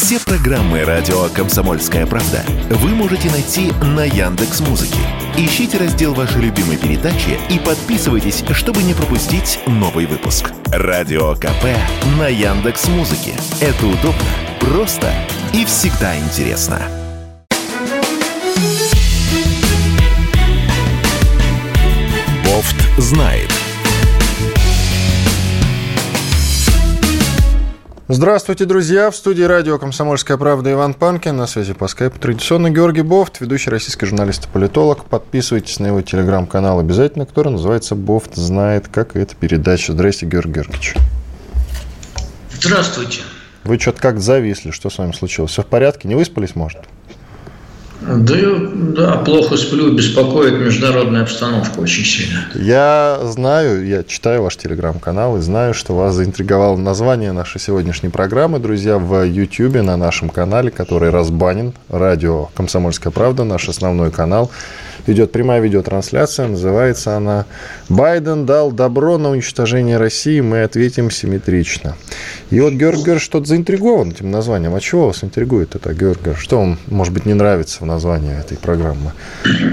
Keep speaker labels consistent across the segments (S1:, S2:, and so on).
S1: Все программы радио Комсомольская правда вы можете найти на Яндекс Музыке. Ищите раздел вашей любимой передачи и подписывайтесь, чтобы не пропустить новый выпуск. Радио КП на Яндекс Музыке. Это удобно, просто и всегда интересно. Бофт знает.
S2: Здравствуйте, друзья! В студии радио «Комсомольская правда» Иван Панкин. На связи по скайпу традиционно Георгий Бофт, ведущий российский журналист и политолог. Подписывайтесь на его телеграм-канал обязательно, который называется «Бофт знает», как эта передача. Здрасте, Георгий Георгиевич.
S3: Здравствуйте.
S2: Вы что-то как-то зависли. Что с вами случилось? Все в порядке? Не выспались, может?
S3: Да, да, плохо сплю, беспокоит международная обстановка очень сильно.
S2: Я знаю, я читаю ваш телеграм-канал и знаю, что вас заинтриговало название нашей сегодняшней программы, друзья, в YouTube на нашем канале, который разбанен, радио «Комсомольская правда», наш основной канал идет прямая видеотрансляция, называется она «Байден дал добро на уничтожение России, мы ответим симметрично». И вот Георг Георгиевич что-то заинтригован этим названием. А чего вас интригует это, Георг Георгиевич? Что вам, может быть, не нравится в названии этой программы?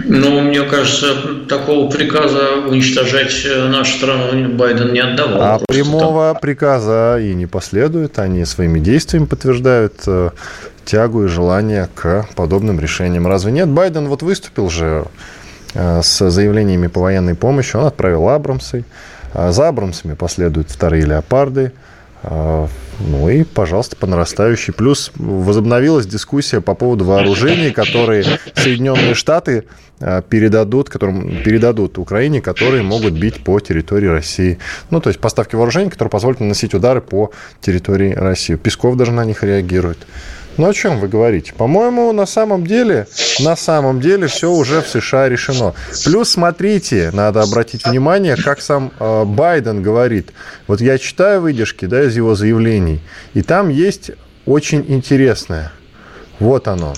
S3: Ну, мне кажется, такого приказа уничтожать нашу страну Байден не отдавал.
S2: А прямого так. приказа и не последует. Они своими действиями подтверждают э, тягу и желание к подобным решениям. Разве нет? Байден вот выступил же э, с заявлениями по военной помощи. Он отправил Абрамсы. А за Абрамсами последуют вторые леопарды. А, ну и, пожалуйста, по нарастающей. Плюс возобновилась дискуссия по поводу вооружений, которые Соединенные Штаты а, передадут, которым передадут Украине, которые могут бить по территории России. Ну, то есть поставки вооружений, которые позволят наносить удары по территории России. Песков даже на них реагирует. Ну, о чем вы говорите? По-моему, на самом деле, на самом деле все уже в США решено. Плюс, смотрите, надо обратить внимание, как сам э, Байден говорит. Вот я читаю выдержки да, из его заявлений, и там есть очень интересное. Вот оно.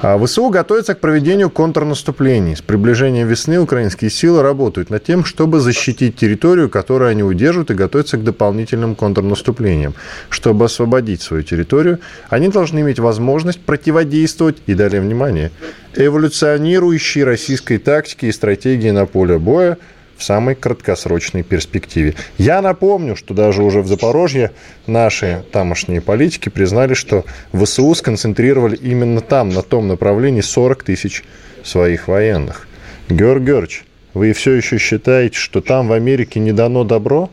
S2: А ВСУ готовится к проведению контрнаступлений. С приближением весны украинские силы работают над тем, чтобы защитить территорию, которую они удерживают, и готовятся к дополнительным контрнаступлениям. Чтобы освободить свою территорию, они должны иметь возможность противодействовать, и далее внимание, эволюционирующей российской тактике и стратегии на поле боя, в самой краткосрочной перспективе. Я напомню, что даже уже в Запорожье наши тамошние политики признали, что ВСУ сконцентрировали именно там, на том направлении, 40 тысяч своих военных. Георг Георгиевич, вы все еще считаете, что там в Америке не дано добро?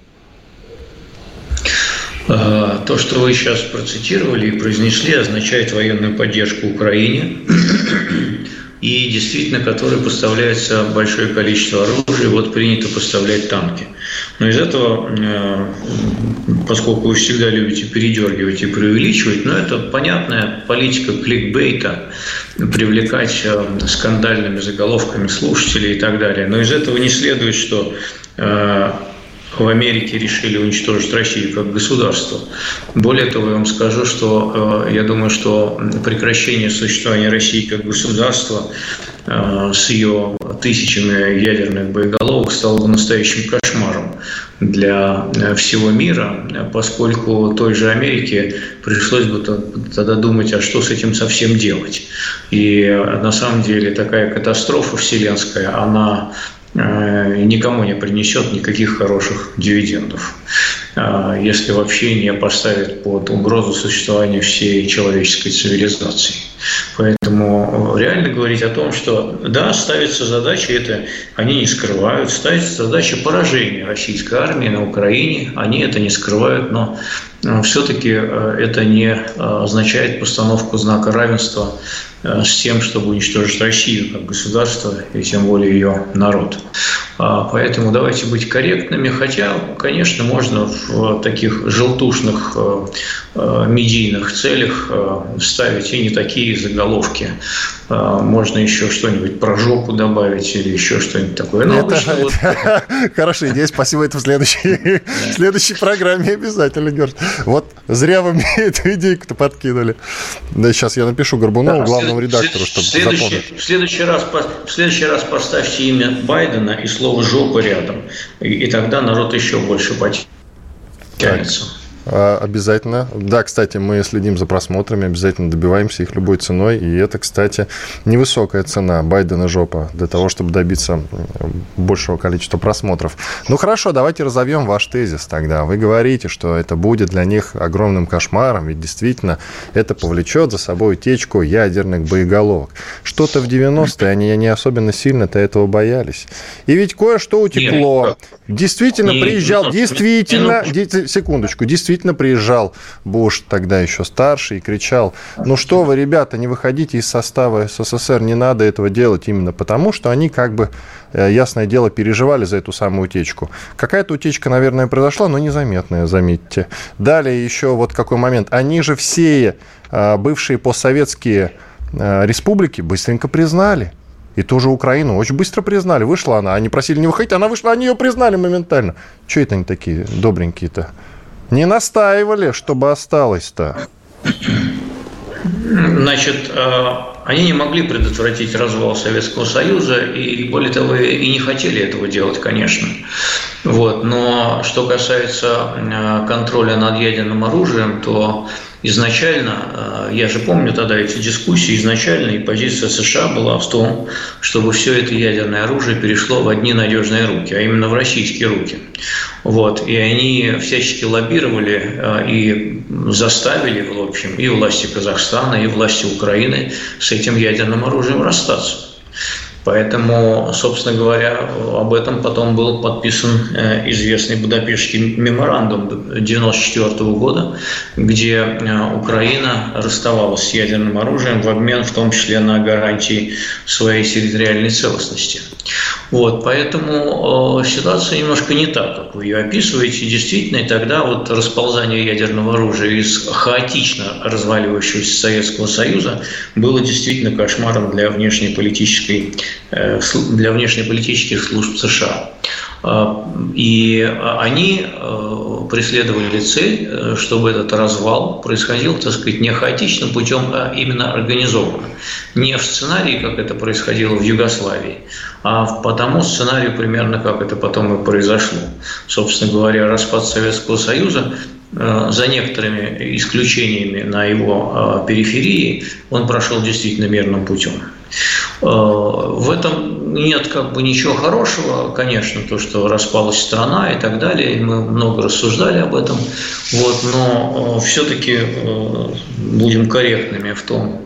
S3: А, то, что вы сейчас процитировали и произнесли, означает военную поддержку Украине и действительно, который поставляется большое количество оружия, вот принято поставлять танки. Но из этого, э, поскольку вы всегда любите передергивать и преувеличивать, но это понятная политика кликбейта, привлекать э, скандальными заголовками слушателей и так далее. Но из этого не следует, что э, в Америке решили уничтожить Россию как государство. Более того, я вам скажу, что э, я думаю, что прекращение существования России как государства э, с ее тысячами ядерных боеголовок стало бы настоящим кошмаром для э, всего мира, поскольку той же Америке пришлось бы тогда думать, а что с этим совсем делать. И на самом деле такая катастрофа вселенская, она никому не принесет никаких хороших дивидендов, э, если вообще не поставит под угрозу существования всей человеческой цивилизации. Поэтому реально говорить о том, что да, ставится задача, это они не скрывают, ставится задача поражения российской армии на Украине, они это не скрывают, но э, все-таки это не означает постановку знака равенства Э, с тем, чтобы уничтожить Россию как государство и тем более ее народ. А, поэтому давайте быть корректными, хотя, конечно, можно в таких желтушных э, медийных целях ставить и не такие заголовки. А, можно еще что-нибудь про жопу добавить или еще что-нибудь такое.
S2: Но это, это, вот... Хорошая идея, спасибо, это в следующей, в следующей программе обязательно, Георгий. Вот зря вы мне эту идейку-то подкинули. Да, сейчас я напишу Горбунову, да, главному редактору, чтобы
S3: следующий, запомнить. В следующий, раз, в следующий раз поставьте имя Байдена и слово «жопа» рядом, и, и тогда народ еще больше потянется.
S2: А, обязательно. Да, кстати, мы следим за просмотрами, обязательно добиваемся их любой ценой. И это, кстати, невысокая цена Байдена жопа для того, чтобы добиться большего количества просмотров. Ну хорошо, давайте разовьем ваш тезис тогда. Вы говорите, что это будет для них огромным кошмаром, ведь действительно это повлечет за собой утечку ядерных боеголовок. Что-то в 90-е они не особенно сильно-то этого боялись. И ведь кое-что утекло. Нет, действительно не, приезжал, действительно, не, секундочку, действительно приезжал Буш, тогда еще старший, и кричал, ну что вы, ребята, не выходите из состава СССР, не надо этого делать именно потому, что они как бы, э, ясное дело, переживали за эту самую утечку. Какая-то утечка, наверное, произошла, но незаметная, заметьте. Далее еще вот какой момент. Они же все э, бывшие постсоветские э, республики быстренько признали. И тоже Украину очень быстро признали. Вышла она. Они просили не выходить, она вышла, они ее признали моментально. Что это они такие добренькие-то? Не настаивали, чтобы осталось-то.
S3: Значит, э, они не могли предотвратить развал Советского Союза и, более того, и не хотели этого делать, конечно. Вот. Но что касается э, контроля над ядерным оружием, то изначально, э, я же помню тогда эти дискуссии, изначально и позиция США была в том, чтобы все это ядерное оружие перешло в одни надежные руки, а именно в российские руки. Вот. И они всячески лоббировали э, и заставили, в общем, и власти Казахстана, и власти Украины с этим ядерным оружием расстаться. Поэтому, собственно говоря, об этом потом был подписан э, известный Будапештский меморандум 1994 года, где э, Украина расставалась с ядерным оружием в обмен в том числе на гарантии своей территориальной целостности. Вот, поэтому э, ситуация немножко не так, как вы ее описываете. Действительно, и тогда вот расползание ядерного оружия из хаотично разваливающегося Советского Союза было действительно кошмаром для внешнеполитической Э, для внешнеполитических служб США. Э, и они э, преследовали цель, чтобы этот развал происходил, так сказать, не хаотичным путем, а именно организованно. Не в сценарии, как это происходило в Югославии, а по тому сценарию примерно, как это потом и произошло. Собственно говоря, распад Советского Союза за некоторыми исключениями на его периферии, он прошел действительно мирным путем. Э, в этом нет как бы ничего хорошего, конечно, то, что распалась страна и так далее, мы много рассуждали об этом, вот, но э, все-таки э, будем корректными в том,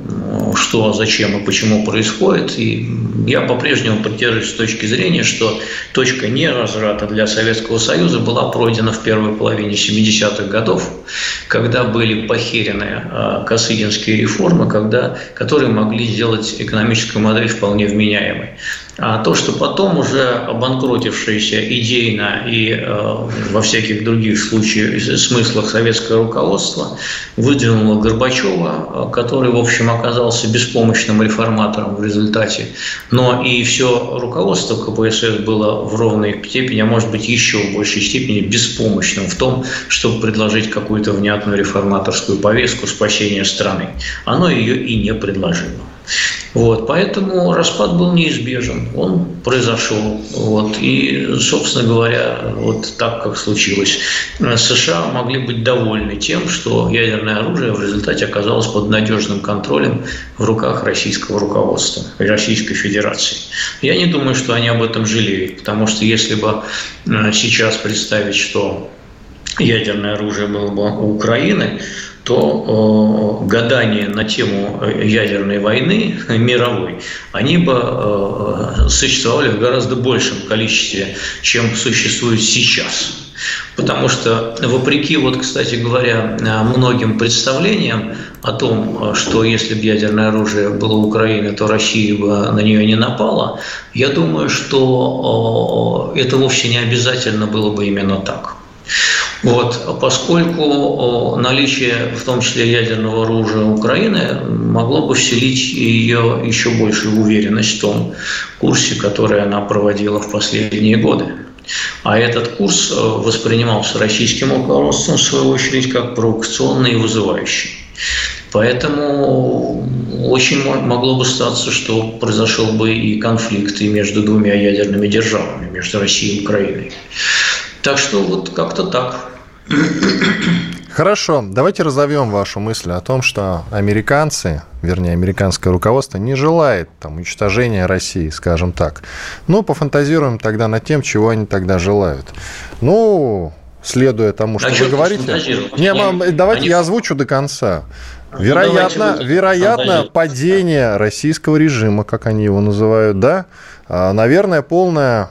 S3: что, зачем и почему происходит. И я по-прежнему придерживаюсь точки зрения, что точка невозврата для Советского Союза была пройдена в первой половине 70-х годов, когда были похерены косыгинские реформы, когда, которые могли сделать экономическую модель вполне вменяемой. А то, что потом уже обанкротившееся идейно и э, во всяких других случаях, смыслах советское руководство выдвинуло Горбачева, э, который, в общем, оказался беспомощным реформатором в результате. Но и все руководство КПСС было в ровной степени, а может быть еще в большей степени беспомощным в том, чтобы предложить какую-то внятную реформаторскую повестку спасения страны. Оно ее и не предложило. Вот, поэтому распад был неизбежен, он произошел. Вот, и, собственно говоря, вот так, как случилось. США могли быть довольны тем, что ядерное оружие в результате оказалось под надежным контролем в руках российского руководства, Российской Федерации. Я не думаю, что они об этом жалеют, потому что если бы э, сейчас представить, что ядерное оружие было бы у Украины, то э, гадания на тему э, ядерной войны мировой, они бы э, существовали в гораздо большем количестве, чем существует сейчас. Потому что, вопреки, вот, кстати говоря, многим представлениям о том, что если бы ядерное оружие было у Украины, то Россия бы на нее не напала, я думаю, что это вовсе не обязательно было бы именно так. Вот, поскольку наличие, в том числе ядерного оружия Украины, могло бы вселить ее еще большую уверенность в том курсе, который она проводила в последние годы. А этот курс э, воспринимался российским руководством, в свою очередь, как провокационный и вызывающий. Поэтому очень могло бы статься, что произошел бы и конфликт между двумя ядерными державами, между Россией и Украиной. Так что вот как-то так.
S2: Хорошо, давайте разовьем вашу мысль о том, что американцы, вернее, американское руководство не желает там, уничтожения России, скажем так. Ну, пофантазируем тогда над тем, чего они тогда желают. Ну, следуя тому, что а вы говорите. Не, мам, давайте они... я озвучу до конца. Вероятно, ну, вероятно падение российского режима, как они его называют, да? А, наверное, полное,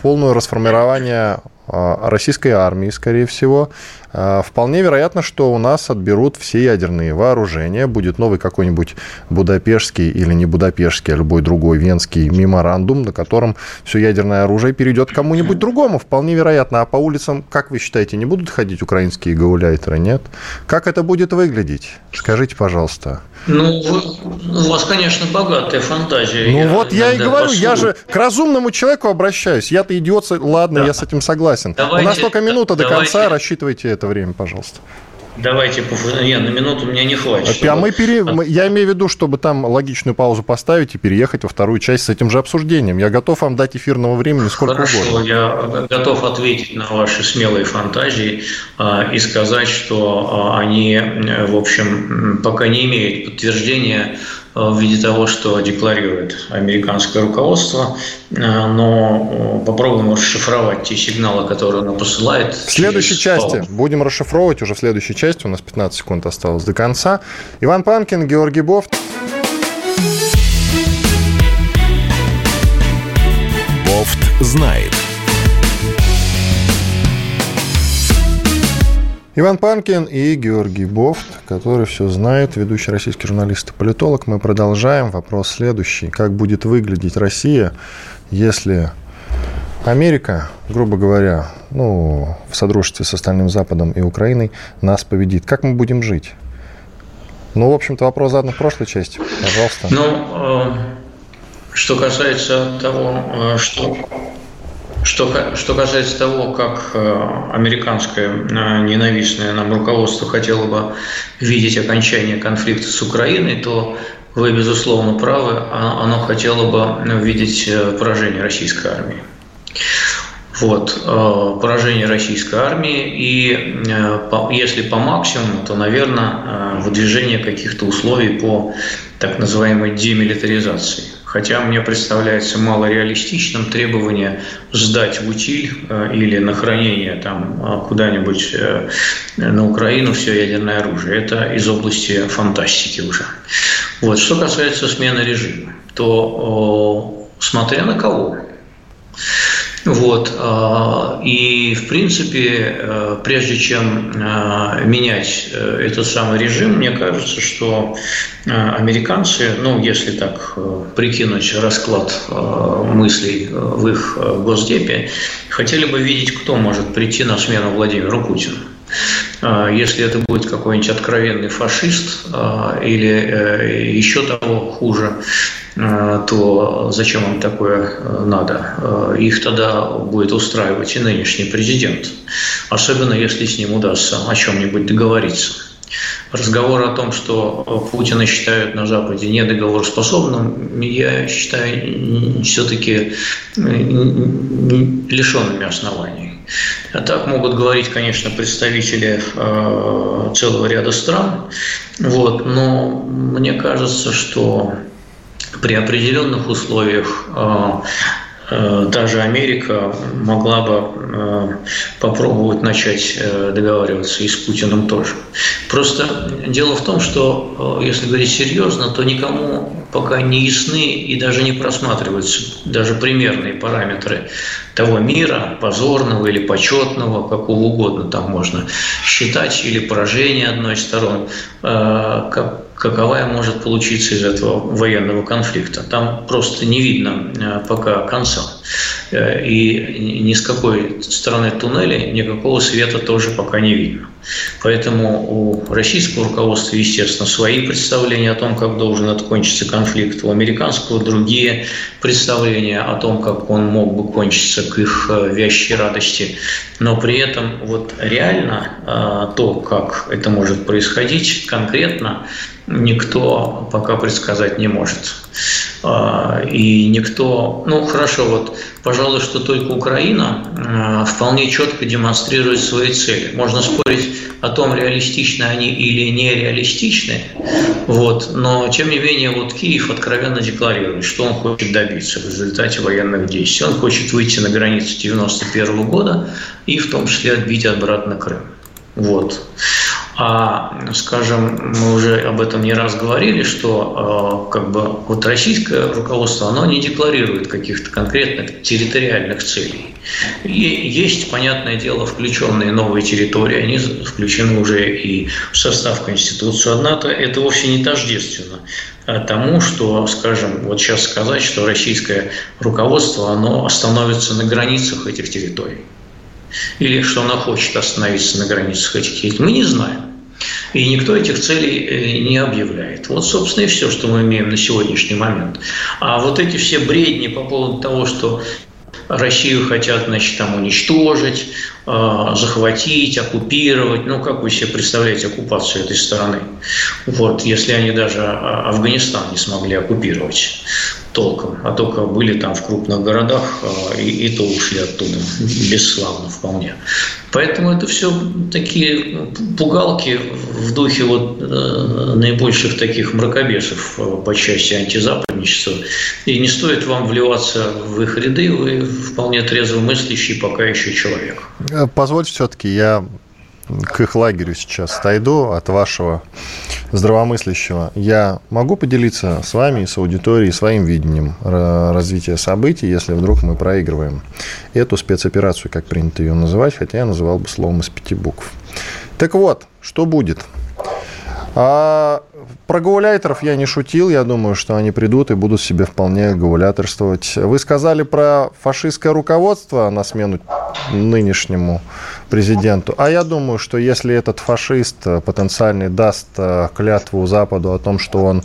S2: полное расформирование российской армии, скорее всего. А, вполне вероятно, что у нас отберут все ядерные вооружения, будет новый какой-нибудь Будапештский или не Будапештский, а любой другой венский меморандум, на котором все ядерное оружие перейдет кому-нибудь другому. Вполне вероятно. А по улицам, как вы считаете, не будут ходить украинские гауляйтеры, нет? Как это будет выглядеть? Скажите, пожалуйста.
S3: Ну, у вас, конечно, богатая фантазия.
S2: Ну, я вот я и говорю, послушаю. я же к разумному человеку обращаюсь. Я-то идиот, ладно, да. я с этим согласен. Давайте, У нас только минута до давайте. конца, рассчитывайте это время, пожалуйста.
S3: Давайте, нет, на минуту мне не хватит.
S2: А мы пере... Я имею в виду, чтобы там логичную паузу поставить и переехать во вторую часть с этим же обсуждением. Я готов вам дать эфирного времени сколько
S3: Хорошо,
S2: угодно.
S3: я готов ответить на ваши смелые фантазии э, и сказать, что э, они, в общем, пока не имеют подтверждения в виде того, что декларирует американское руководство, э, но э, попробуем расшифровать те сигналы, которые оно посылает.
S2: В следующей части будем расшифровывать уже в следующей части. У нас 15 секунд осталось до конца. Иван Панкин, Георгий Бофт.
S1: Бофт знает.
S2: Иван Панкин и Георгий Бофт, который все знает, ведущий российский журналист и политолог. Мы продолжаем. Вопрос следующий. Как будет выглядеть Россия, если Америка, грубо говоря, ну, в содружестве с остальным Западом и Украиной нас победит? Как мы будем жить? Ну, в общем-то, вопрос задан в прошлой части. Пожалуйста.
S3: Ну, э, что касается того, э, что что, что касается того, как э, американское э, ненавистное нам руководство хотело бы видеть окончание конфликта с Украиной, то вы, безусловно, правы, а, оно хотело бы видеть э, поражение российской армии. Вот, поражение российской армии, и если по максимуму, то, наверное, выдвижение каких-то условий по так называемой демилитаризации. Хотя мне представляется малореалистичным требование сдать в утиль э, или на хранение там э, куда-нибудь э, на Украину все ядерное оружие. Это из области фантастики уже. Вот. Что касается смены режима, то смотря на кого. Вот. А, и, в принципе, э, прежде чем э, менять э, этот самый режим, мне кажется, что американцы, ну, если так прикинуть расклад мыслей в их госдепе, хотели бы видеть, кто может прийти на смену Владимиру Путину. Если это будет какой-нибудь откровенный фашист или еще того хуже, Э, то зачем им такое э, надо? Э, их тогда будет устраивать и нынешний президент, особенно если с ним удастся о чем-нибудь договориться. Разговор о том, что Путина считают на Западе недоговороспособным, я считаю все-таки лишенными оснований. А так могут говорить, конечно, представители целого ряда стран, вот, но мне кажется, что при определенных условиях а, а, даже Америка могла бы а, попробовать начать э, договариваться и с Путиным тоже. Просто дело в том, что если говорить серьезно, то никому пока не ясны и даже не просматриваются даже примерные параметры того мира, позорного или почетного, какого угодно там можно считать, или поражение одной из сторон, каковая может получиться из этого военного конфликта. Там просто не видно э, пока конца. Э, и ни с какой стороны туннеля никакого света тоже пока не видно. Поэтому у российского руководства, естественно, свои представления о том, как должен окончиться конфликт, у американского другие представления о том, как он мог бы кончиться к их э, вящей радости. Но при этом вот реально то, как это может происходить конкретно, никто пока предсказать не может. А, и никто, ну хорошо, вот, пожалуй, что только Украина а, вполне четко демонстрирует свои цели. Можно спорить о том, реалистичны они или нереалистичны, вот, но тем не менее вот Киев откровенно декларирует, что он хочет добиться в результате военных действий. Он хочет выйти на границу 1991 года и в том числе отбить обратно Крым. Вот. А, скажем, мы уже об этом не раз говорили, что э, как бы вот российское руководство, оно не декларирует каких-то конкретных территориальных целей. И есть, понятное дело, включенные новые территории, они включены уже и в состав Конституции. Однако это вовсе не тождественно тому, что, скажем, вот сейчас сказать, что российское руководство, оно остановится на границах этих территорий или что она хочет остановиться на границах этих территорий, мы не знаем. И никто этих целей э, не объявляет. Вот, собственно, и все, что мы имеем на сегодняшний момент. А вот эти все бредни по поводу того, что Россию хотят, значит, там уничтожить, э, захватить, оккупировать. Ну, как вы себе представляете оккупацию этой страны? Вот, если они даже а, Афганистан не смогли оккупировать толком, а только были там в крупных городах, а, и, и то ушли оттуда, бесславно вполне. Поэтому это все такие пугалки в духе вот э, наибольших таких мракобесов э, по части антизападничества. И не стоит вам вливаться в их ряды, вы вполне трезво мыслящий пока еще человек.
S2: Э, позвольте все-таки я к их лагерю сейчас отойду от вашего здравомыслящего. Я могу поделиться с вами с аудиторией своим видением развития событий, если вдруг мы проигрываем эту спецоперацию, как принято ее называть, хотя я называл бы словом из пяти букв. Так вот, что будет? А про гауляйтеров я не шутил. Я думаю, что они придут и будут себе вполне гауляторствовать. Вы сказали про фашистское руководство на смену нынешнему президенту. А я думаю, что если этот фашист потенциальный даст э, клятву Западу о том, что он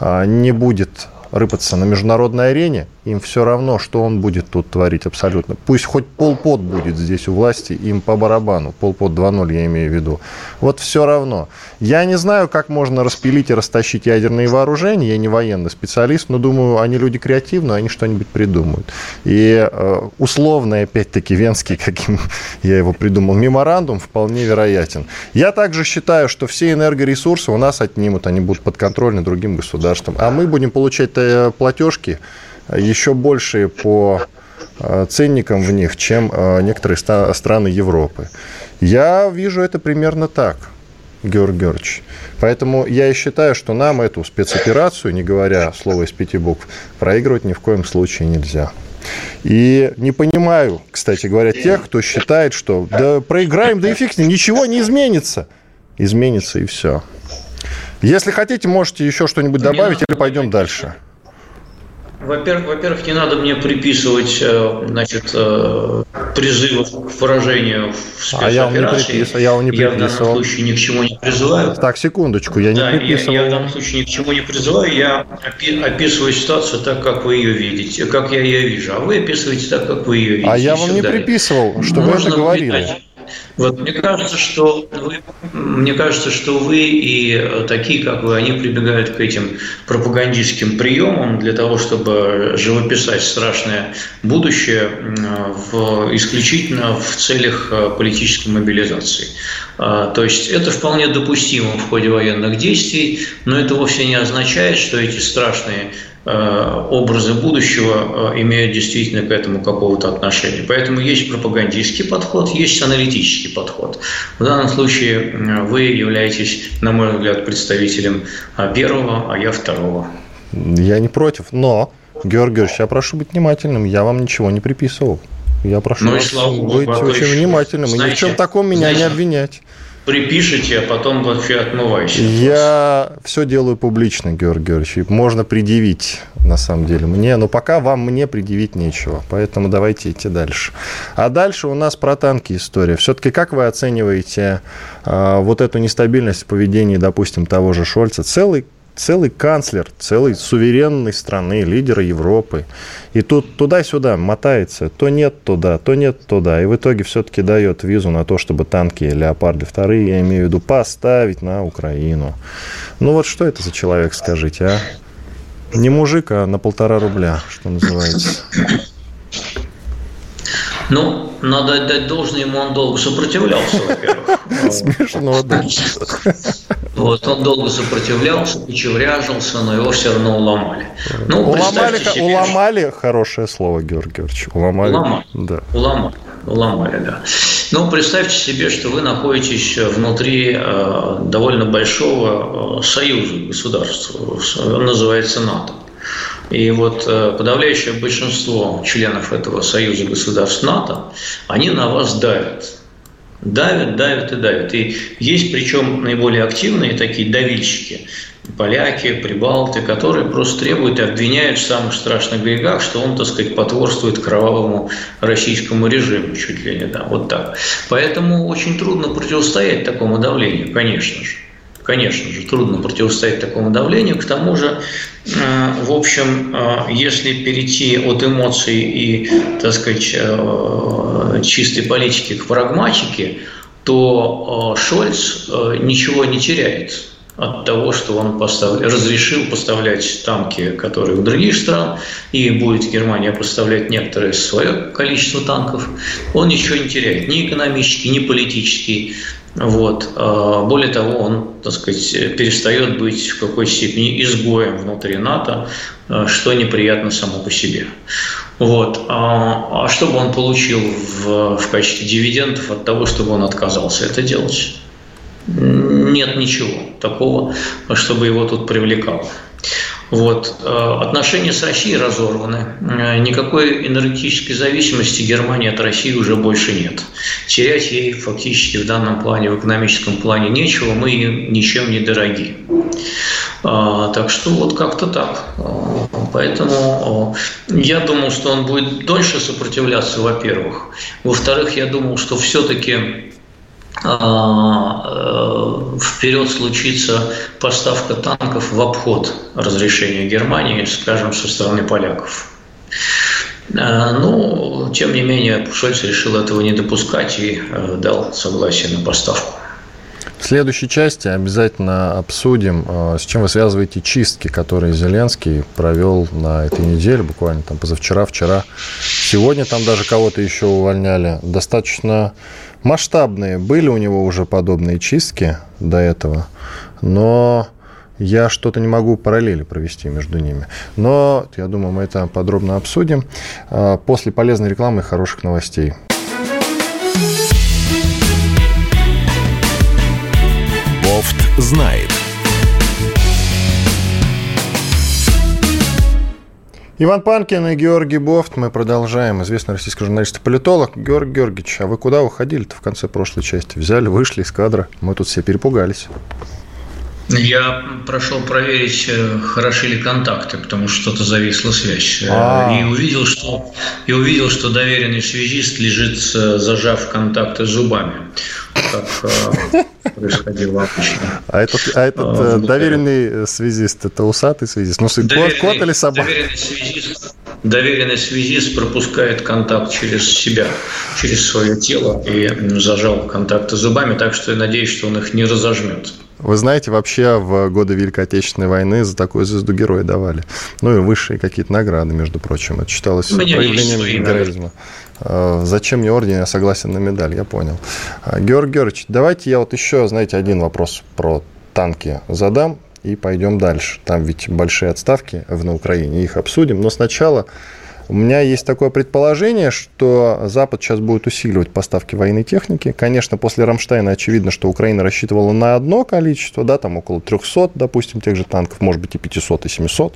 S2: э, не будет рыпаться на международной арене, им все равно, что он будет тут творить абсолютно. Пусть хоть полпот будет здесь у власти, им по барабану. Полпот 2.0 я имею в виду. Вот все равно. Я не знаю, как можно распилить и растащить ядерные вооружения. Я не военный специалист, но думаю, они люди креативные, они что-нибудь придумают. И э, условный, опять-таки, венский, каким я его придумал, меморандум вполне вероятен. Я также считаю, что все энергоресурсы у нас отнимут, они будут подконтрольны другим государствам. А мы будем получать э, платежки, еще большие по э, ценникам в них, чем э, некоторые страны Европы. Я вижу это примерно так, Георг Георгиевич. Поэтому я и считаю, что нам эту спецоперацию, не говоря слова из пяти букв, проигрывать ни в коем случае нельзя. И не понимаю, кстати говоря, тех, кто считает, что да проиграем, да и фиг ничего не изменится. Изменится и все. Если хотите, можете еще что-нибудь добавить или пойдем дальше.
S3: Во-первых, во-первых, не надо мне приписывать э, значит, э, призывов к поражению в спецоперации. А я вам не приписывал. Я, вам не приписывал. я в данном случае ни к чему не призываю.
S2: Так, секундочку, я не да, приписывал.
S3: Я, я в данном случае ни к чему не призываю. Я описываю ситуацию так, как вы ее видите, как я ее вижу. А вы описываете так, как вы ее видите.
S2: А я вам не далее. приписывал, что Можно вы это говорили.
S3: Вот мне кажется, что вы, мне кажется, что вы и такие, как вы, они прибегают к этим пропагандистским приемам для того, чтобы живописать страшное будущее в, исключительно в целях политической мобилизации. А, то есть это вполне допустимо в ходе военных действий, но это вовсе не означает, что эти страшные Э, образы будущего э, имеют действительно к этому какого-то отношения. Поэтому есть пропагандистский подход, есть аналитический подход. В данном случае вы являетесь, на мой взгляд, представителем э, первого, а я второго.
S2: Я не против, но, Георгий Георгиевич, я прошу быть внимательным, я вам ничего не приписывал. Я прошу ну, вас быть очень внимательным и ни в чем таком меня знаете, не обвинять
S3: припишите, а потом вообще отмывайся.
S2: Я все делаю публично, Георгий Георгиевич. Можно предъявить, на самом деле, мне. Но пока вам мне предъявить нечего. Поэтому давайте идти дальше. А дальше у нас про танки история. Все-таки как вы оцениваете э, вот эту нестабильность в поведении, допустим, того же Шольца? Целый целый канцлер целой суверенной страны, лидера Европы. И тут туда-сюда мотается, то нет туда, то нет туда. И в итоге все-таки дает визу на то, чтобы танки «Леопарды» вторые, я имею в виду, поставить на Украину. Ну вот что это за человек, скажите, а? Не мужик, а на полтора рубля, что называется.
S3: Ну, надо отдать должное ему, он долго сопротивлялся, во-первых.
S2: Смешно, да.
S3: Вот, он долго сопротивлялся, кочевряжился, но его все равно уломали.
S2: Ну, уломали, себе, уломали хорошее слово, Георгий Георгиевич. Уломали.
S3: Уломали, да. уломали, уломали, да. Ну, представьте себе, что вы находитесь внутри э, довольно большого э, союза государств, он называется НАТО. И вот э, подавляющее большинство членов этого союза государств НАТО, они на вас давят. Давят, давят и давят. И есть причем наиболее активные такие давильщики, поляки, прибалты, которые просто требуют и обвиняют в самых страшных грехах, что он, так сказать, потворствует кровавому российскому режиму, чуть ли не, да, вот так. Поэтому очень трудно противостоять такому давлению, конечно же. Конечно же, трудно противостоять такому давлению. К тому же, э, в общем, э, если перейти от эмоций и, так сказать, э, чистой политики к прагматике, то Шольц ничего не теряет от того, что он постав... разрешил поставлять танки, которые у других стран, и будет Германия поставлять некоторое свое количество танков, он ничего не теряет, ни экономически, ни политически. Вот. А, более того, он, так сказать, перестает быть в какой степени изгоем внутри НАТО, а, что неприятно само по себе. Вот. А, а что бы он получил в, в качестве дивидендов от того, чтобы он отказался это делать? Нет ничего такого, чтобы его тут привлекало. Вот. Э, отношения с Россией разорваны. Э, никакой энергетической зависимости Германии от России уже больше нет. Терять ей фактически в данном плане, в экономическом плане нечего, мы ничем не дороги. Э, так что вот как-то так. Поэтому я думал, что он будет дольше сопротивляться, во-первых. Во-вторых, я думал, что все-таки вперед случится поставка танков в обход разрешения Германии, скажем, со стороны поляков. Э, ну, тем не менее, Шольц решил этого не допускать и э, дал согласие на поставку.
S2: В следующей части обязательно обсудим, с чем вы связываете чистки, которые Зеленский провел на этой неделе, буквально там позавчера, вчера. Сегодня там даже кого-то еще увольняли. Достаточно масштабные. Были у него уже подобные чистки до этого, но я что-то не могу параллели провести между ними. Но я думаю, мы это подробно обсудим а, после полезной рекламы и хороших новостей.
S1: Бофт знает.
S2: Иван Панкин и Георгий Бофт. Мы продолжаем. Известный российский журналист и политолог. Георгий Георгиевич, а вы куда уходили-то в конце прошлой части? Взяли, вышли из кадра. Мы тут все перепугались.
S3: Я прошел проверить, э, хороши ли контакты, потому что что-то зависла связь. А-а-а. И увидел, что и увидел, что доверенный связист лежит, зажав контакты зубами, как э, происходило обычно.
S2: А этот, а этот а, доверенный связист, это усатый связист? Ну, доверенный, кот, или собака?
S3: Доверенный связист, доверенный связист пропускает контакт через себя, через свое тело и зажал контакты зубами, так что я надеюсь, что он их не разожмет.
S2: Вы знаете, вообще в годы Великой Отечественной войны за такую звезду героя давали. Ну и высшие какие-то награды, между прочим. Это считалось проявлением героизма. А, зачем мне орден, я согласен на медаль, я понял. А, Георгий Георгиевич, давайте я вот еще, знаете, один вопрос про танки задам и пойдем дальше. Там ведь большие отставки на Украине, их обсудим. Но сначала у меня есть такое предположение, что Запад сейчас будет усиливать поставки военной техники. Конечно, после Рамштайна очевидно, что Украина рассчитывала на одно количество, да, там около 300, допустим, тех же танков, может быть, и 500, и 700.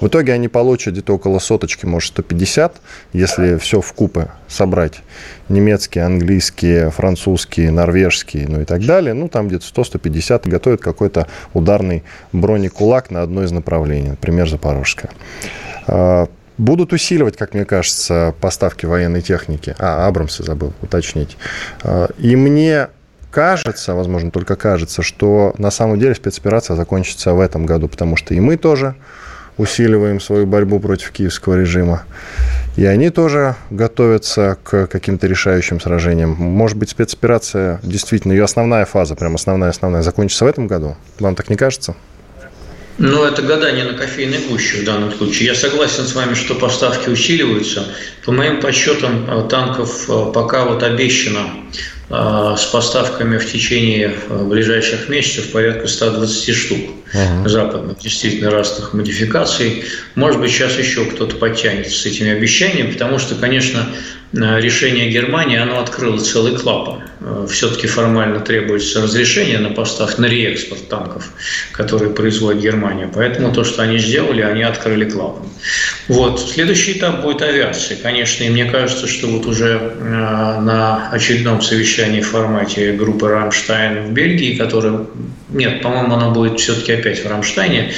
S2: В итоге они получат где-то около соточки, может, 150, если все в купы собрать. Немецкие, английские, французские, норвежские, ну и так далее. Ну, там где-то 100-150 готовят какой-то ударный бронекулак на одно из направлений, например, Запорожское. Будут усиливать, как мне кажется, поставки военной техники. А, Абрамсы забыл уточнить. А, и мне кажется, возможно, только кажется, что на самом деле спецоперация закончится в этом году, потому что и мы тоже усиливаем свою борьбу против киевского режима. И они тоже готовятся к каким-то решающим сражениям. Может быть, спецоперация, действительно, ее основная фаза, прям основная-основная, закончится в этом году? Вам так не кажется?
S3: Ну, это гадание на кофейной гуще в данном случае. Я согласен с вами, что поставки усиливаются. По моим подсчетам, э, танков э, пока вот обещано э, с поставками в течение ближайших месяцев порядка 120 штук uh-huh. западных действительно разных модификаций. Может быть, сейчас еще кто-то подтянется с этими обещаниями, потому что, конечно, решение Германии, оно открыло целый клапан. Э, Все-таки формально требуется разрешение на поставку, на реэкспорт танков, которые производит Германия. Поэтому то, что они сделали, они открыли клапан. Вот. Следующий этап будет авиация. Конечно, и мне кажется, что вот уже э, на очередном совещании в формате группы «Рамштайн» в Бельгии, которое нет, по-моему, оно будет все-таки опять в Рамштайне.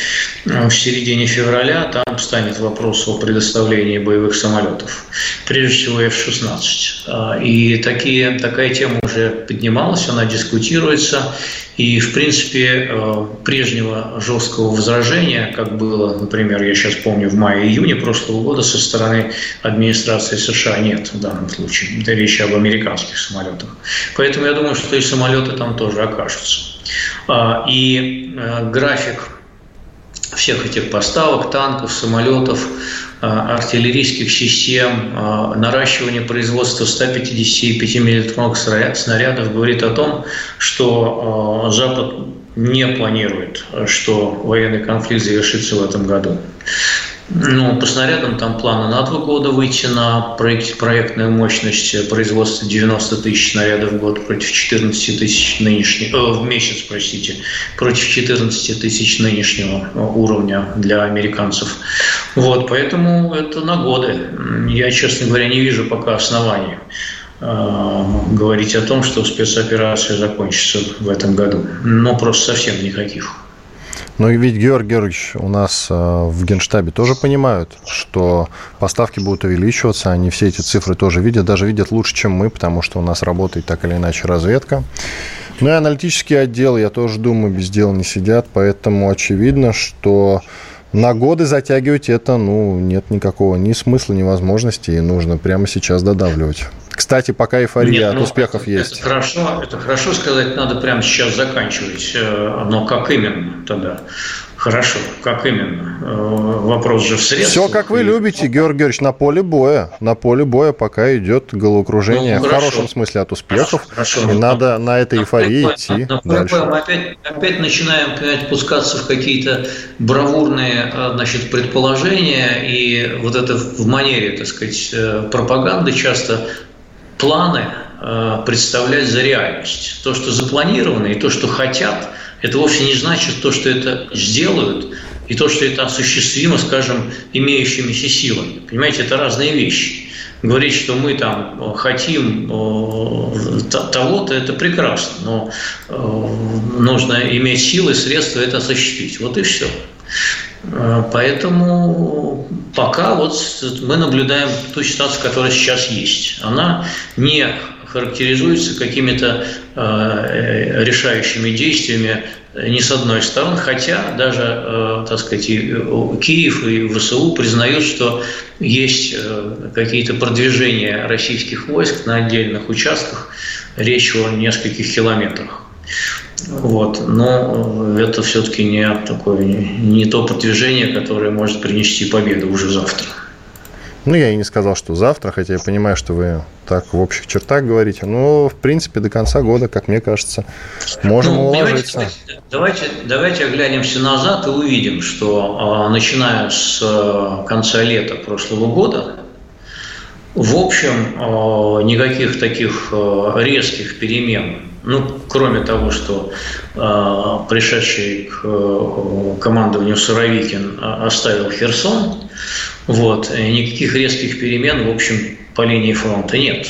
S3: Э, в середине февраля там станет вопрос о предоставлении боевых самолетов. Прежде всего F-16. А, и такие, такая тема уже поднималась, она дискутируется. И, в принципе, э, прежнего жесткого возражения, как было, например, я сейчас помню, в мае-июне прошлого года со стороны администрации США нет в данном случае. Это речь об американских самолетах. Поэтому я думаю, что и самолеты там тоже окажутся. А, и э, график всех этих поставок, танков, самолетов, а, артиллерийских систем, а, наращивание производства 155 миллиметровых снарядов говорит о том, что Запад не планирует, что военный конфликт завершится в этом году. Ну, по снарядам там планы на два года выйти на проект, проектную мощность производства 90 тысяч снарядов в год против 14 тысяч нынешнего, э, в месяц, простите, против 14 тысяч нынешнего уровня для американцев. Вот, поэтому это на годы. Я, честно говоря, не вижу пока оснований э, говорить о том, что спецоперация закончится в этом году. Но просто совсем никаких.
S2: Но ведь, Георгий Георгиевич, у нас э, в Генштабе тоже понимают, что поставки будут увеличиваться, они все эти цифры тоже видят, даже видят лучше, чем мы, потому что у нас работает так или иначе разведка. Ну и аналитический отдел, я тоже думаю, без дела не сидят, поэтому очевидно, что на годы затягивать это, ну, нет никакого ни смысла, ни возможности, и нужно прямо сейчас додавливать. Кстати, пока эйфория Нет, от ну, успехов
S3: это,
S2: есть.
S3: Это хорошо, это хорошо сказать, надо прямо сейчас заканчивать. Э, но как именно тогда? Хорошо, как именно? Э, вопрос же в средствах.
S2: Все, как вы любите, Георгий Георгиевич, на поле боя. На поле боя пока идет головокружение ну, в хорошем смысле от успехов. Хорошо, хорошо. И надо на этой эйфории на, идти на, дальше.
S3: Мы опять, опять начинаем понимаете, пускаться в какие-то бравурные э, значит, предположения. И вот это в манере, так сказать, пропаганды часто планы э, представлять за реальность. То, что запланировано, и то, что хотят, это вовсе не значит то, что это сделают, и то, что это осуществимо, скажем, имеющимися силами. Понимаете, это разные вещи. Говорить, что мы там э, хотим э, того-то, это прекрасно, но нужно иметь силы, средства это осуществить. Вот и все. Поэтому пока вот мы наблюдаем ту ситуацию, которая сейчас есть. Она не характеризуется какими-то э, решающими действиями ни с одной стороны, хотя даже, э, так сказать, и Киев и ВСУ признают, что есть э, какие-то продвижения российских войск на отдельных участках, речь о нескольких километрах. Вот. Но это все-таки не такое, не то продвижение, которое может принести победу уже завтра.
S2: Ну, я и не сказал, что завтра, хотя я понимаю, что вы так в общих чертах говорите. Но, в принципе, до конца года, как мне кажется, можем ну, уложиться.
S3: Давайте, давайте оглянемся назад и увидим, что а, начиная с а, конца лета прошлого года, в общем, а, никаких таких резких перемен ну, кроме того, что э, пришедший к э, командованию Суровикин а, оставил Херсон, вот, никаких резких перемен, в общем, по линии фронта нет.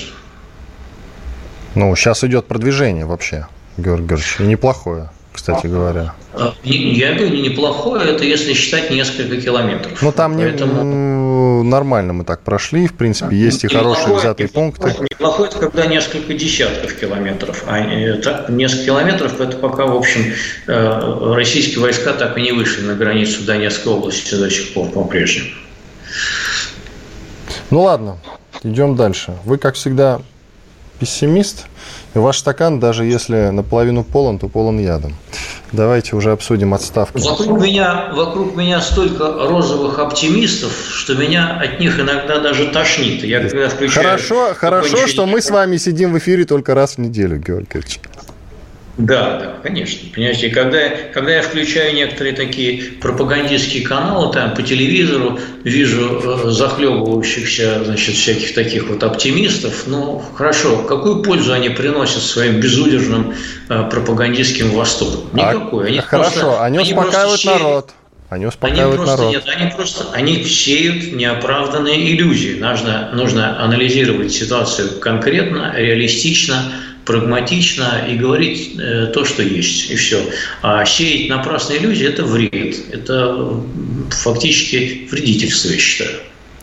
S2: Ну, сейчас идет продвижение вообще, Георгий Георгиевич, и неплохое кстати говоря.
S3: А, я говорю, неплохое, это если считать несколько километров.
S2: Ну, там Поэтому... не, нормально мы так прошли, в принципе, есть и хорошие взятые пункты.
S3: Неплохое, это когда несколько десятков километров, а так, несколько километров, это пока, в общем, э, российские войска так и не вышли на границу Донецкой области до сих пор по-прежнему.
S2: Ну, ладно, идем дальше. Вы, как всегда, пессимист. И ваш стакан, даже если наполовину полон, то полон ядом. Давайте уже обсудим отставку.
S3: Вокруг меня, вокруг меня столько розовых оптимистов, что меня от них иногда даже тошнит. Я когда
S2: включаю... Хорошо, хорошо, что мы с вами сидим в эфире только раз в неделю, Георгиевич.
S3: Да, да, конечно. Понимаете, когда, когда я включаю некоторые такие пропагандистские каналы там по телевизору, вижу э, захлебывающихся, значит, всяких таких вот оптимистов, ну, хорошо, какую пользу они приносят своим безудержным э, пропагандистским восторгом?
S2: А Никакой. Они хорошо, просто, они успокаивают они народ.
S3: Они успокаивают они просто, народ. Нет, они просто они сеют неоправданные иллюзии. Нужно, нужно анализировать ситуацию конкретно, реалистично, прагматично и говорить э, то, что есть, и все. А сеять напрасные иллюзии – это вред. Это фактически вредительство, я считаю.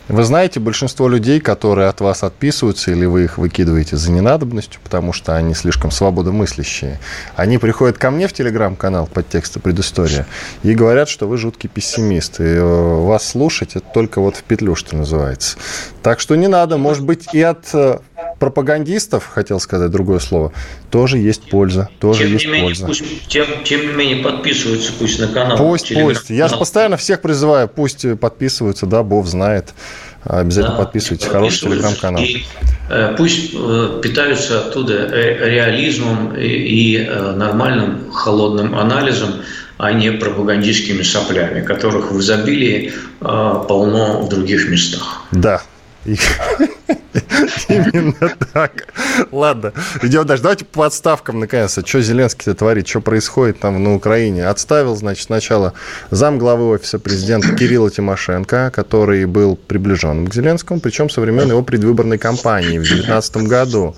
S2: Вы знаете, большинство людей, которые от вас отписываются, или вы их выкидываете за ненадобностью, потому что они слишком свободомыслящие, они приходят ко мне в телеграм-канал под текстом предыстория и говорят, что вы жуткий пессимист. И э, вас слушать это только вот в петлю, что называется. Так что не надо, может быть, и от э, пропагандистов, хотел сказать другое слово, тоже есть польза. Тоже тем есть
S3: менее,
S2: польза.
S3: Пусть, тем, тем не менее подписываются пусть на канал.
S2: Пусть, пусть. Я же постоянно всех призываю, пусть подписываются, да, Бог знает. Обязательно да, подписывайтесь. Хороший телеграм-канал.
S3: Э, пусть э, питаются оттуда реализмом и, и э, нормальным холодным анализом, а не пропагандистскими соплями, которых в изобилии полно в других местах.
S2: Да, Именно так. Ладно, идем дальше. Давайте по отставкам, наконец. Что Зеленский-то творит? Что происходит там на Украине? Отставил, значит, сначала зам главы офиса президента Кирилла Тимошенко, который был приближен к Зеленскому, причем со времен его предвыборной кампании в 2019 году.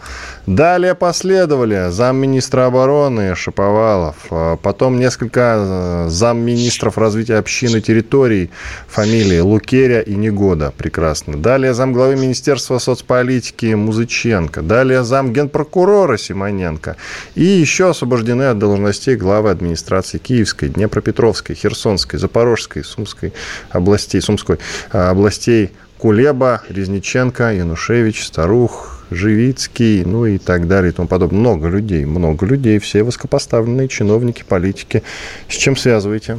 S2: Далее последовали замминистра обороны Шаповалов, а потом несколько э, замминистров развития общины территорий фамилии Лукеря и Негода. Прекрасно. Далее замглавы Министерства соцполитики Музыченко. Далее зам генпрокурора Симоненко. И еще освобождены от должностей главы администрации Киевской, Днепропетровской, Херсонской, Запорожской, Сумской областей, Сумской а, областей Кулеба, Резниченко, Янушевич, Старух, Живицкий, ну и так далее и тому подобное. Много людей, много людей, все высокопоставленные чиновники, политики. С чем связываете?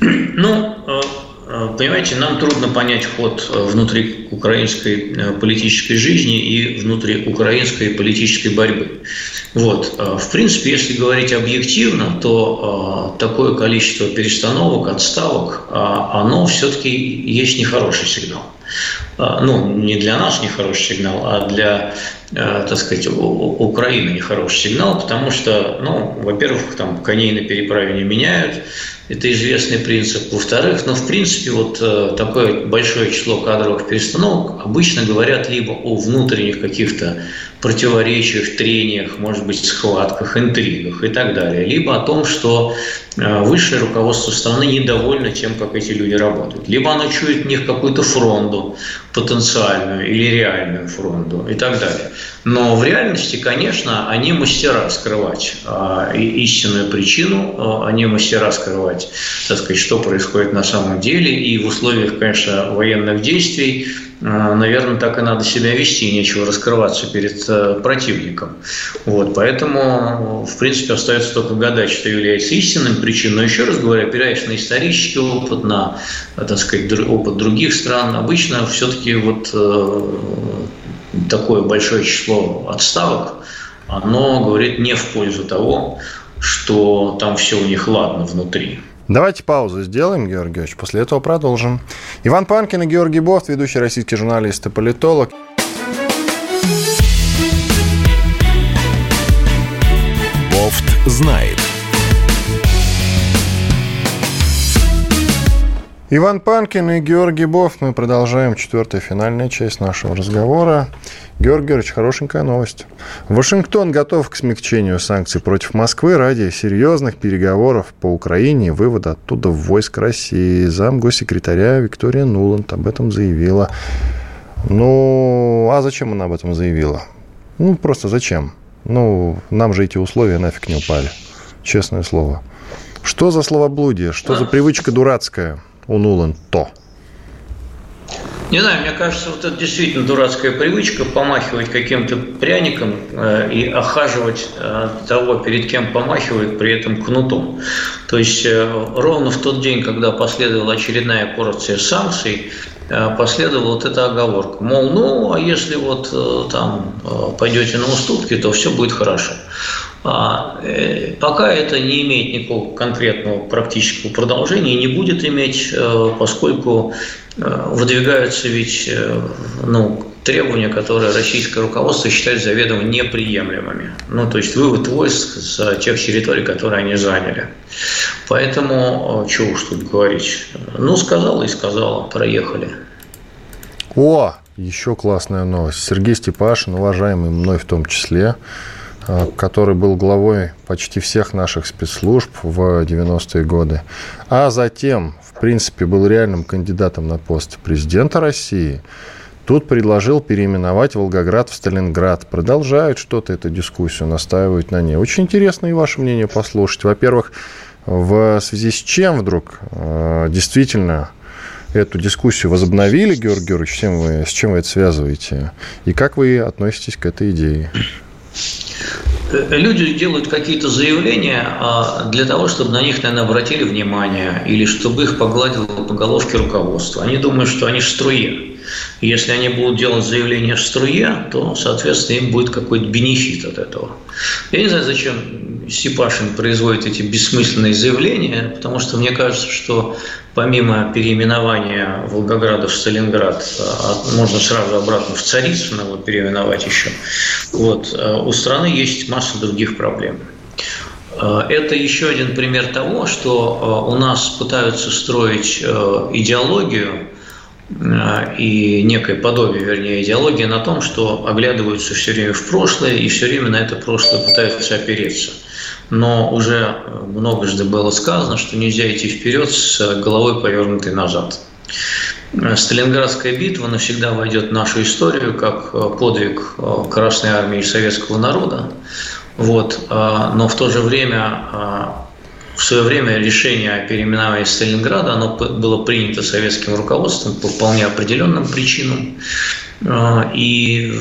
S3: Ну, э, понимаете, нам трудно понять ход э, внутри украинской политической жизни и внутри украинской политической борьбы. Вот. В принципе, если говорить объективно, то такое количество перестановок, отставок, оно все-таки есть нехороший сигнал. А, ну, не для нас нехороший сигнал, а для, э, так сказать, Украины нехороший сигнал, потому что, ну, во-первых, там коней на переправе не меняют, это известный принцип. Во-вторых, ну, в принципе, вот э, такое большое число кадровых перестановок обычно говорят либо о внутренних каких-то противоречиях, трениях, может быть, схватках, интригах и так далее, либо о том, что э, высшее руководство страны недовольно тем, как эти люди работают, либо оно чует в них какую-то фронту потенциальную или реальную фронту и так далее. Но в реальности, конечно, они мастера скрывать э, истинную причину, э, они мастера скрывать, так сказать, что происходит на самом деле, и в условиях, конечно, военных действий а, наверное, так и надо себя вести, нечего раскрываться перед э, противником. Вот, поэтому, в принципе, остается только гадать, что является истинным причиной. Но еще раз говорю, опираясь на исторический опыт, на, так сказать, опыт других стран, обычно все-таки вот э, такое большое число отставок, оно говорит не в пользу того, что там все у них ладно внутри.
S2: Давайте паузу сделаем, Георгий Георгиевич. После этого продолжим. Иван Панкин и Георгий Бофт, ведущий российский журналист и политолог.
S1: Бофт знает.
S2: Иван Панкин и Георгий Бофт. Мы продолжаем четвертая финальная часть нашего разговора. Георгий Георгиевич, хорошенькая новость. Вашингтон готов к смягчению санкций против Москвы ради серьезных переговоров по Украине и вывода оттуда войск России. Зам госсекретаря Виктория Нуланд об этом заявила. Ну, а зачем она об этом заявила? Ну, просто зачем? Ну, нам же эти условия нафиг не упали. Честное слово. Что за словоблудие? Что за привычка дурацкая у Нуланд? То.
S3: Не знаю, мне кажется, вот это действительно дурацкая привычка помахивать каким-то пряником э, и охаживать э, того, перед кем помахивают, при этом кнутом. То есть э, ровно в тот день, когда последовала очередная порция санкций, последовала вот эта оговорка. Мол, ну, а если вот там пойдете на уступки, то все будет хорошо. А, э, пока это не имеет никакого конкретного практического продолжения и не будет иметь, э, поскольку э, выдвигаются ведь ну, требования, которые российское руководство считает заведомо неприемлемыми. Ну, то есть вывод войск с тех территорий, которые они заняли. Поэтому, чего уж тут говорить. Ну, сказала и сказала, проехали.
S2: О, еще классная новость. Сергей Степашин, уважаемый мной в том числе, который был главой почти всех наших спецслужб в 90-е годы, а затем, в принципе, был реальным кандидатом на пост президента России, тут предложил переименовать Волгоград в Сталинград. Продолжают что-то эту дискуссию, настаивают на ней. Очень интересно и ваше мнение послушать. Во-первых, в связи с чем вдруг э, действительно эту дискуссию возобновили, Георгий Георгиевич, с чем вы, с чем вы это связываете? И как вы относитесь к этой идее?
S3: Люди делают какие-то заявления а, для того, чтобы на них, наверное, обратили внимание или чтобы их погладило по головке руководство. Они думают, что они в струе. Если они будут делать заявления в струе, то, соответственно, им будет какой-то бенефит от этого. Я не знаю, зачем Степашин производит эти бессмысленные заявления, потому что мне кажется, что помимо переименования Волгограда в Сталинград, а, можно сразу обратно в Царицыно его переименовать еще, вот, а, у страны есть масса других проблем. А, это еще один пример того, что у нас пытаются строить идеологию, и некое подобие, вернее, идеология на том, что оглядываются все время в прошлое и все время на это прошлое пытаются опереться – но уже многожды было сказано, что нельзя идти вперед с головой повернутой назад. Сталинградская битва навсегда войдет в нашу историю как подвиг Красной Армии и советского народа. Вот. Но в то же время в свое время решение о переименовании Сталинграда оно было принято советским руководством по вполне определенным причинам. А, и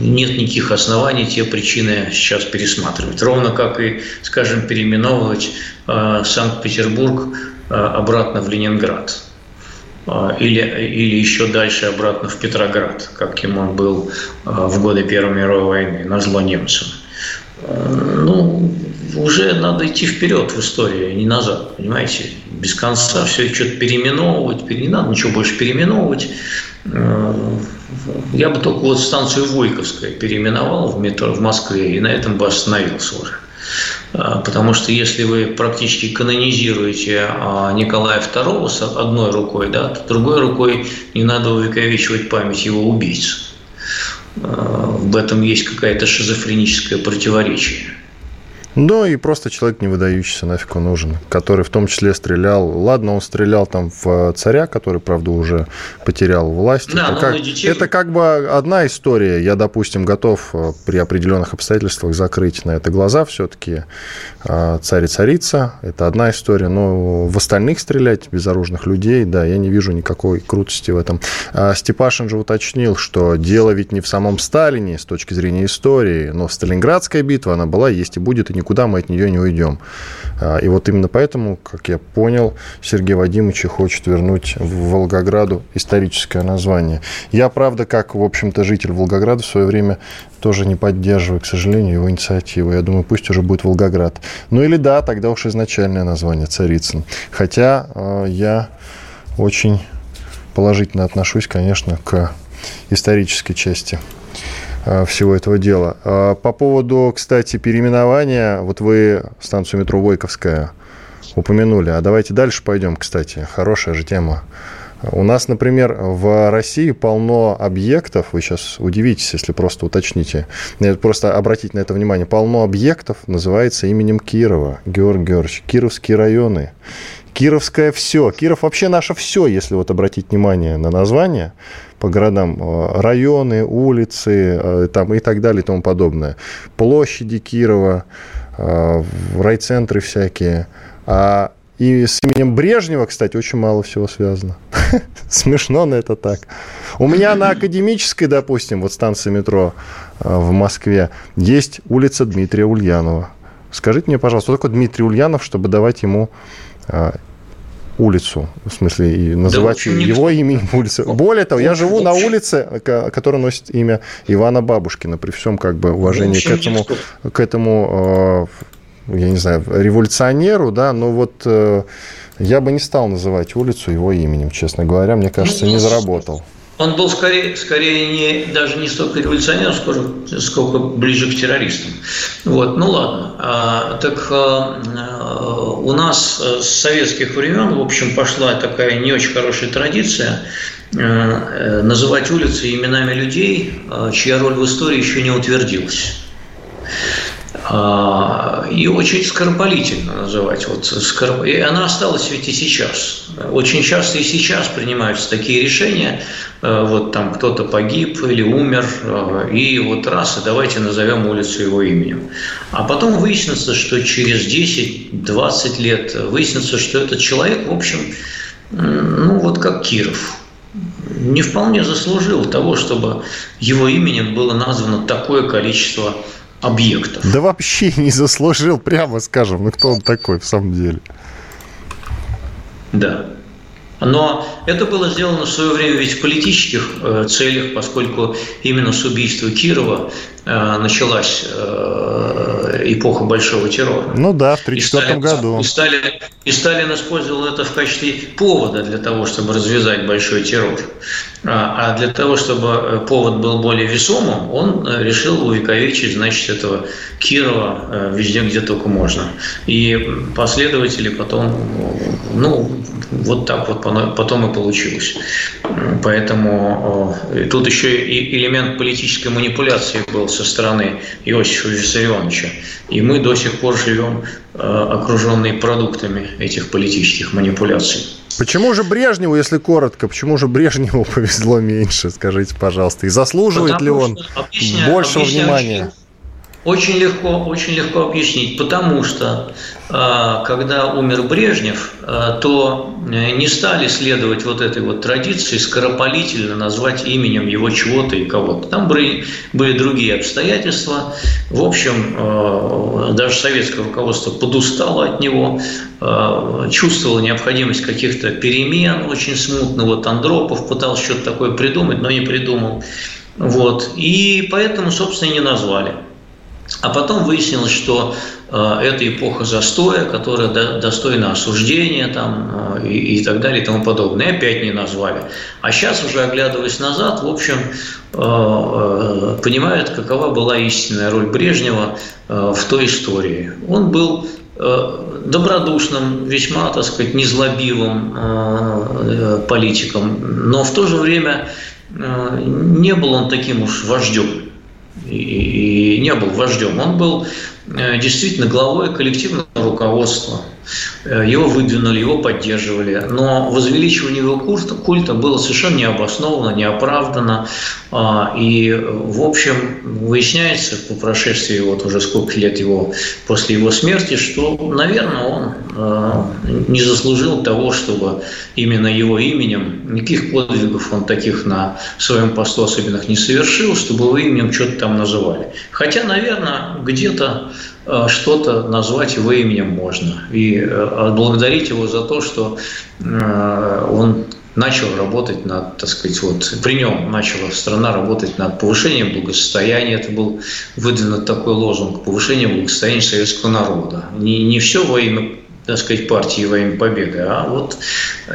S3: нет никаких оснований те причины сейчас пересматривать. Ровно как и, скажем, переименовывать а, Санкт-Петербург а, обратно в Ленинград. Или, или еще дальше обратно в Петроград, каким он был в годы Первой мировой войны, на зло немцам. Ну, уже надо идти вперед в истории, не назад, понимаете? Без конца все что-то переименовывать, не надо ничего больше переименовывать. Я бы только вот станцию Войковская переименовал в метро в Москве, и на этом бы остановился уже. А, потому что если вы практически канонизируете а, Николая II с одной рукой, да, то другой рукой не надо увековечивать память его убийц. А, в этом есть какая-то шизофреническое противоречие.
S2: Ну и просто человек не выдающийся, нафиг он нужен, который в том числе стрелял. Ладно, он стрелял там в царя, который, правда, уже потерял власть. Да, это, как, это как бы одна история. Я, допустим, готов э, при определенных обстоятельствах закрыть на это глаза все-таки. А, царь и царица – это одна история. Но в остальных стрелять безоружных людей, да, я не вижу никакой крутости в этом. А Степашин же уточнил, что дело ведь не в самом Сталине с точки зрения истории, но Сталинградская битва, она была, есть и будет, и никуда никуда мы от нее не уйдем. А, и вот именно поэтому, как я понял, Сергей Вадимович хочет вернуть в Волгограду историческое название. Я, правда, как, в общем-то, житель Волгограда в свое время тоже не поддерживаю, к сожалению, его инициативу. Я думаю, пусть уже будет Волгоград. Ну или да, тогда уж изначальное название Царицын. Хотя э, я очень положительно отношусь, конечно, к исторической части всего этого дела. А по поводу, кстати, переименования, вот вы станцию метро Войковская упомянули, а давайте дальше пойдем, кстати, хорошая же тема. У нас, например, в России полно объектов, вы сейчас удивитесь, если просто уточните, просто обратите на это внимание, полно объектов называется именем Кирова, Георгий Георгиевич, Кировские районы. Кировское все. Киров вообще наше все, если вот обратить внимание на название по городам. Э, районы, улицы э, там, и так далее и тому подобное. Площади Кирова, э, райцентры всякие. А и с именем Брежнева, кстати, очень мало всего связано. Смешно, но это так. У меня на Академической, допустим, вот станция метро в Москве, есть улица Дмитрия Ульянова. Скажите мне, пожалуйста, что такое Дмитрий Ульянов, чтобы давать ему улицу, в смысле, и называть да, его именем улицы. Более того, я живу на улице, которая носит имя Ивана Бабушкина, при всем как бы уважении к этому, к этому э, я не знаю, революционеру, да, но вот э, я бы не стал называть улицу его именем, честно говоря, мне кажется, не заработал.
S3: Он был скорее, скорее не, даже не столько революционером, сколько, сколько ближе к террористам. Вот, ну ладно. А, так а, у нас с советских времен, в общем, пошла такая не очень хорошая традиция а, называть улицы именами людей, а, чья роль в истории еще не утвердилась. А, и очень скоропалительно называть. Вот, скоро... И она осталась ведь и сейчас. Очень часто и сейчас принимаются такие решения, э, вот там кто-то погиб или умер, э, и вот раз, и давайте назовем улицу его именем. А потом выяснится, что через 10-20 лет выяснится, что этот человек, в общем, ну вот как Киров, не вполне заслужил того, чтобы его именем было названо такое количество объектов.
S2: Да вообще не заслужил, прямо скажем. Ну кто он такой в самом деле?
S3: Да. Но это было сделано в свое время ведь в политических э, целях, поскольку именно с убийства Кирова э, началась э, эпоха большого террора.
S2: Ну да, в 1934 году.
S3: И Сталин, и Сталин использовал это в качестве повода для того, чтобы развязать большой террор. А, а для того, чтобы повод был более весомым, он решил увековечить, значит, этого Кирова везде, где только можно. И последователи потом, ну, вот так вот потом и получилось. Поэтому тут еще и элемент политической манипуляции был со стороны Иосифа Виссарионовича. И мы до сих пор живем э, окруженные продуктами этих политических манипуляций.
S2: Почему же Брежневу, если коротко, почему же Брежневу повезло меньше, скажите, пожалуйста? И заслуживает Потому ли он объясняю, большего объясняю, внимания?
S3: Очень легко, очень легко объяснить, потому что а, когда умер Брежнев, а, то э, не стали следовать вот этой вот традиции скоропалительно назвать именем его чего-то и кого-то. Там были, были другие обстоятельства. В общем, а, даже советское руководство подустало от него, чувствовало необходимость каких-то перемен очень смутно. Вот Андропов пытался что-то такое придумать, но не придумал. Вот. И поэтому, собственно, и не назвали. А потом выяснилось, что э, это эпоха застоя, которая до, достойна осуждения там, э, и, и так далее и тому подобное. И опять не назвали. А сейчас, уже оглядываясь назад, в общем, э, э, понимают, какова была истинная роль Брежнева э, в той истории. Он был э, добродушным, весьма, так сказать, незлобивым э, политиком, но в то же время не был он таким уж вождем и не был вождем. Он был э, действительно главой коллективного руководства – его выдвинули, его поддерживали. Но возвеличивание его культа, культа было совершенно необоснованно, неоправданно. А, и, в общем, выясняется по прошествии вот уже сколько лет его после его смерти, что, наверное, он э, не заслужил того, чтобы именно его именем, никаких подвигов он таких на своем посту особенных не совершил, чтобы его именем что-то там называли. Хотя, наверное, где-то Э, что-то назвать его именем можно. И э, отблагодарить его за то, что э, он начал работать над, так сказать, вот при нем начала страна работать над повышением благосостояния. Это был выдвинут такой лозунг – повышение благосостояния советского народа. Не, не все во имя так сказать, партии во имя победы, а вот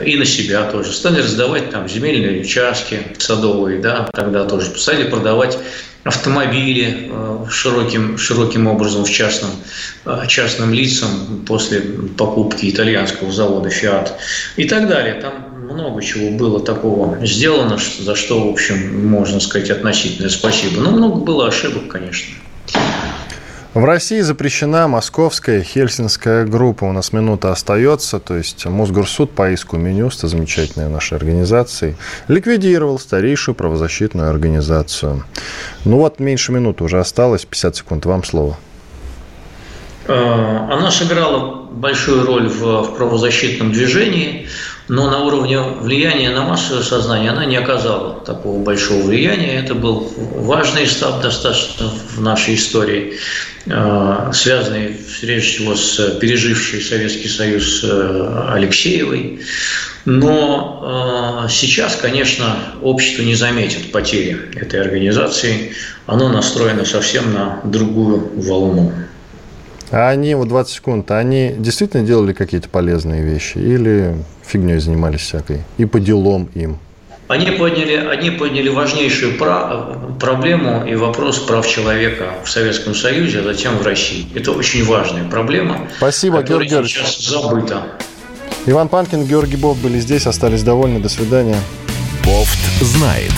S3: и на себя тоже. Стали раздавать там земельные участки садовые, да, тогда тоже. Стали продавать автомобили э, широким, широким образом в частном, э, частным лицам после покупки итальянского завода «Фиат» и так далее. Там много чего было такого сделано, за что, в общем, можно сказать относительное спасибо. Но много было ошибок, конечно.
S2: В России запрещена московская хельсинская группа. У нас минута остается. То есть Мосгорсуд по иску Минюста, замечательной нашей организации, ликвидировал старейшую правозащитную организацию. Ну вот, меньше минуты уже осталось. 50 секунд. Вам слово.
S3: Она сыграла большую роль в правозащитном движении, но на уровне влияния на массовое сознание она не оказала такого большого влияния. Это был важный этап достаточно в нашей истории, э, связанный прежде всего с пережившей Советский Союз э, Алексеевой. Но э, сейчас, конечно, общество не заметит потери этой организации. Оно настроено совсем на другую волну.
S2: А они, вот 20 секунд, они действительно делали какие-то полезные вещи или фигней занимались всякой? И по делам им?
S3: Они подняли, они подняли важнейшую про, проблему и вопрос прав человека в Советском Союзе, а затем в России. Это очень важная проблема,
S2: Спасибо,
S3: которая
S2: Георгий
S3: сейчас забыта.
S2: Иван Панкин, Георгий Бов были здесь, остались довольны. До свидания.
S1: Бофт знает.